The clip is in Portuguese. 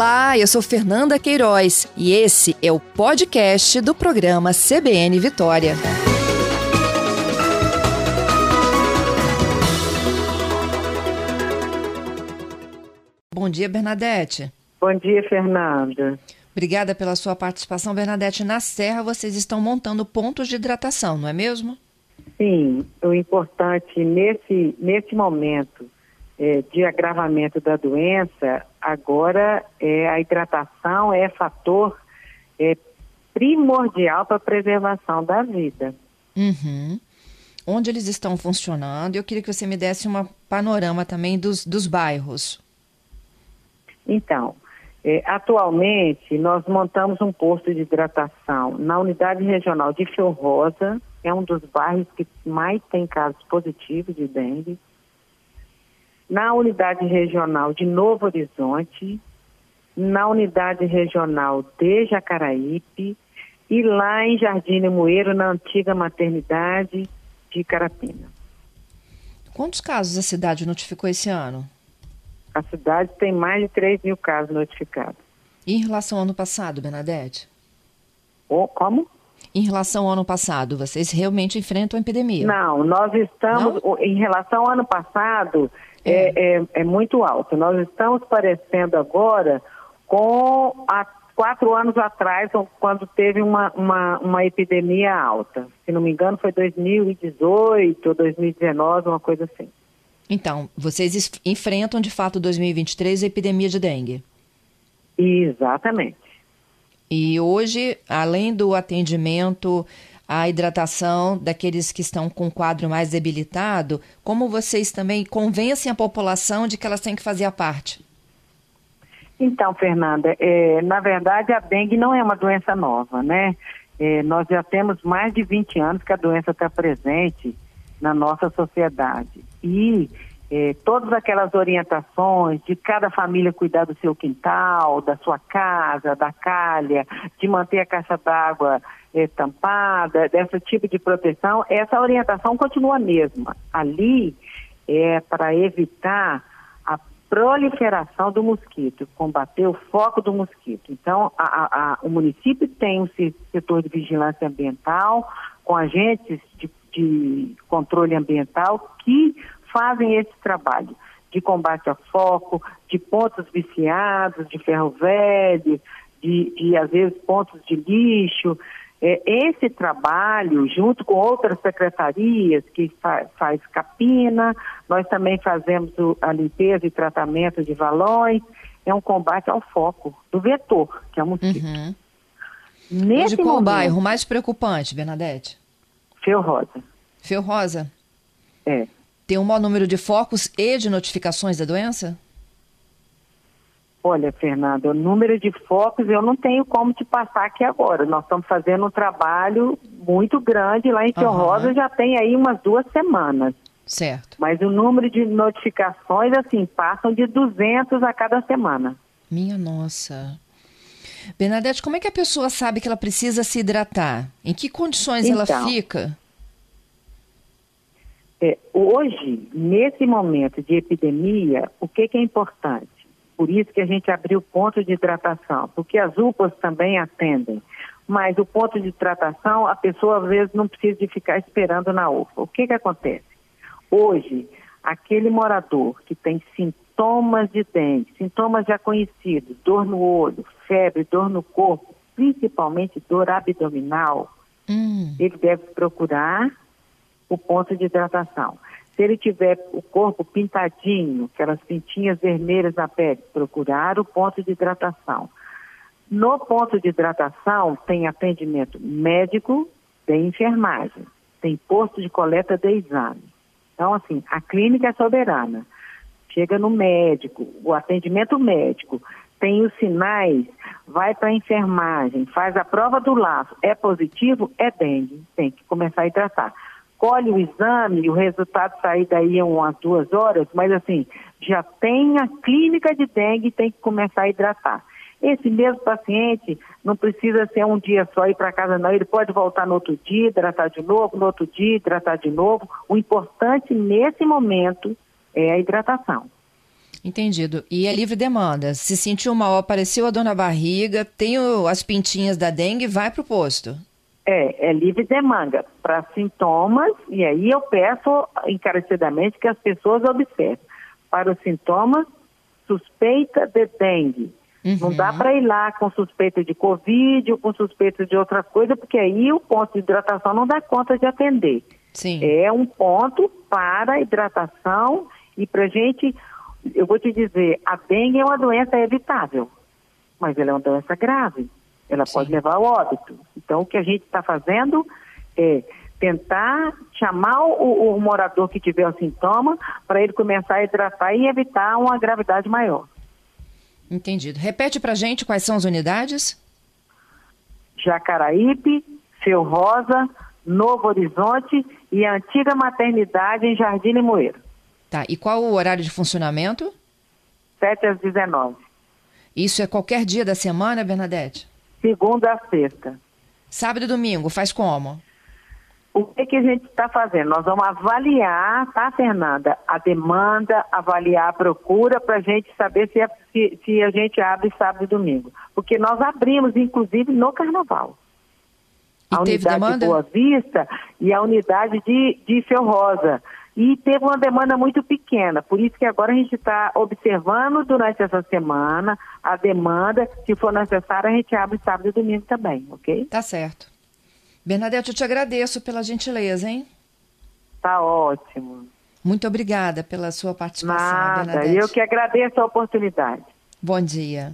Olá, eu sou Fernanda Queiroz e esse é o podcast do programa CBN Vitória. Bom dia, Bernadette. Bom dia, Fernanda. Obrigada pela sua participação, Bernadette. Na Serra, vocês estão montando pontos de hidratação, não é mesmo? Sim, o importante nesse, nesse momento é, de agravamento da doença, agora é, a hidratação é fator é, primordial para a preservação da vida. Uhum. Onde eles estão funcionando? Eu queria que você me desse um panorama também dos, dos bairros. Então, é, atualmente, nós montamos um posto de hidratação na unidade regional de Fio Rosa, é um dos bairros que mais tem casos positivos de dengue. Na unidade regional de Novo Horizonte, na unidade regional de Jacaraípe e lá em Jardim Moeiro, na antiga maternidade de Carapina. Quantos casos a cidade notificou esse ano? A cidade tem mais de 3 mil casos notificados. E em relação ao ano passado, Bernadette? Oh, como? Em relação ao ano passado, vocês realmente enfrentam a epidemia? Não, nós estamos, Não? em relação ao ano passado, é. É, é, é muito alto. Nós estamos parecendo agora com há quatro anos atrás, quando teve uma, uma, uma epidemia alta. Se não me engano, foi 2018 ou 2019, uma coisa assim. Então, vocês enfrentam de fato 2023 a epidemia de dengue? Exatamente. E hoje, além do atendimento à hidratação daqueles que estão com quadro mais debilitado, como vocês também convencem a população de que elas têm que fazer a parte? Então, Fernanda, é, na verdade a dengue não é uma doença nova, né? É, nós já temos mais de 20 anos que a doença está presente na nossa sociedade. E é, todas aquelas orientações de cada família cuidar do seu quintal, da sua casa, da calha, de manter a caixa d'água é, tampada, desse tipo de proteção, essa orientação continua a mesma. Ali é para evitar a proliferação do mosquito, combater o foco do mosquito. Então, a, a, o município tem um setor de vigilância ambiental, com agentes de de controle ambiental que fazem esse trabalho de combate a foco, de pontos viciados, de ferro velho, de, de às vezes pontos de lixo. É, esse trabalho, junto com outras secretarias que fa faz capina, nós também fazemos o, a limpeza e tratamento de valões, é um combate ao foco do vetor, que é o mosquito. Uhum. Nesse Hoje, qual momento, bairro mais preocupante, Bernadette? Feu Rosa. Feu Rosa? É. Tem um maior número de focos e de notificações da doença? Olha, Fernanda, o número de focos eu não tenho como te passar aqui agora. Nós estamos fazendo um trabalho muito grande lá em Fio uhum. Rosa, já tem aí umas duas semanas. Certo. Mas o número de notificações, assim, passam de 200 a cada semana. Minha nossa. Bernadette, como é que a pessoa sabe que ela precisa se hidratar? Em que condições então, ela fica? É, hoje, nesse momento de epidemia, o que, que, é importante? Por isso que a gente abriu ponto de hidratação, porque as UPAs também atendem. Mas o ponto de hidratação, a pessoa às vezes não precisa de ficar esperando na UPA. O que, que acontece? Hoje, aquele morador que tem sintomas de dengue, sintomas já conhecidos, dor no olho, febre, dor no corpo, principalmente dor abdominal, hum. ele deve procurar o ponto de hidratação. Se ele tiver o corpo pintadinho, aquelas pintinhas vermelhas na pele, procurar o ponto de hidratação. No ponto de hidratação tem atendimento médico, tem enfermagem, tem posto de coleta de exame. Então, assim, a clínica é soberana. Chega no médico, o atendimento médico, tem os sinais, vai para a enfermagem, faz a prova do laço, é positivo, é dengue, tem que começar a hidratar colhe o exame, o resultado sair daí umas duas horas, mas assim, já tem a clínica de dengue e tem que começar a hidratar. Esse mesmo paciente não precisa ser um dia só ir para casa, não. Ele pode voltar no outro dia, hidratar de novo, no outro dia, hidratar de novo. O importante nesse momento é a hidratação. Entendido. E é livre demanda. Se sentiu mal, apareceu a dor na barriga, tem as pintinhas da dengue, vai para o posto. É, é livre demanda para sintomas, e aí eu peço encarecidamente que as pessoas observem. Para os sintomas, suspeita de dengue. Uhum. Não dá para ir lá com suspeita de Covid ou com suspeita de outra coisa, porque aí o ponto de hidratação não dá conta de atender. Sim. É um ponto para hidratação e para gente, eu vou te dizer, a dengue é uma doença evitável, mas ela é uma doença grave. Ela Sim. pode levar ao óbito. Então, o que a gente está fazendo é tentar chamar o, o morador que tiver o sintoma para ele começar a hidratar e evitar uma gravidade maior. Entendido. Repete para gente quais são as unidades? Jacaraípe, Seu Rosa, Novo Horizonte e a antiga maternidade em Jardim Limoeiro. Tá, e qual o horário de funcionamento? 7 às 19. Isso é qualquer dia da semana, Bernadette? Segunda a sexta. Sábado e domingo, faz como? O que, que a gente está fazendo? Nós vamos avaliar, tá, Fernanda, a demanda, avaliar a procura para a gente saber se, é, se, se, a gente abre sábado e domingo. Porque nós abrimos, inclusive, no carnaval. E a unidade demanda? de Boa Vista e a unidade de, de Seu Rosa. E teve uma demanda muito pequena, por isso que agora a gente está observando durante essa semana a demanda. Se for necessário, a gente abre sábado e domingo também, ok? Tá certo. Bernadette, eu te agradeço pela gentileza, hein? Tá ótimo. Muito obrigada pela sua participação, Nada, Bernadette. eu que agradeço a oportunidade. Bom dia.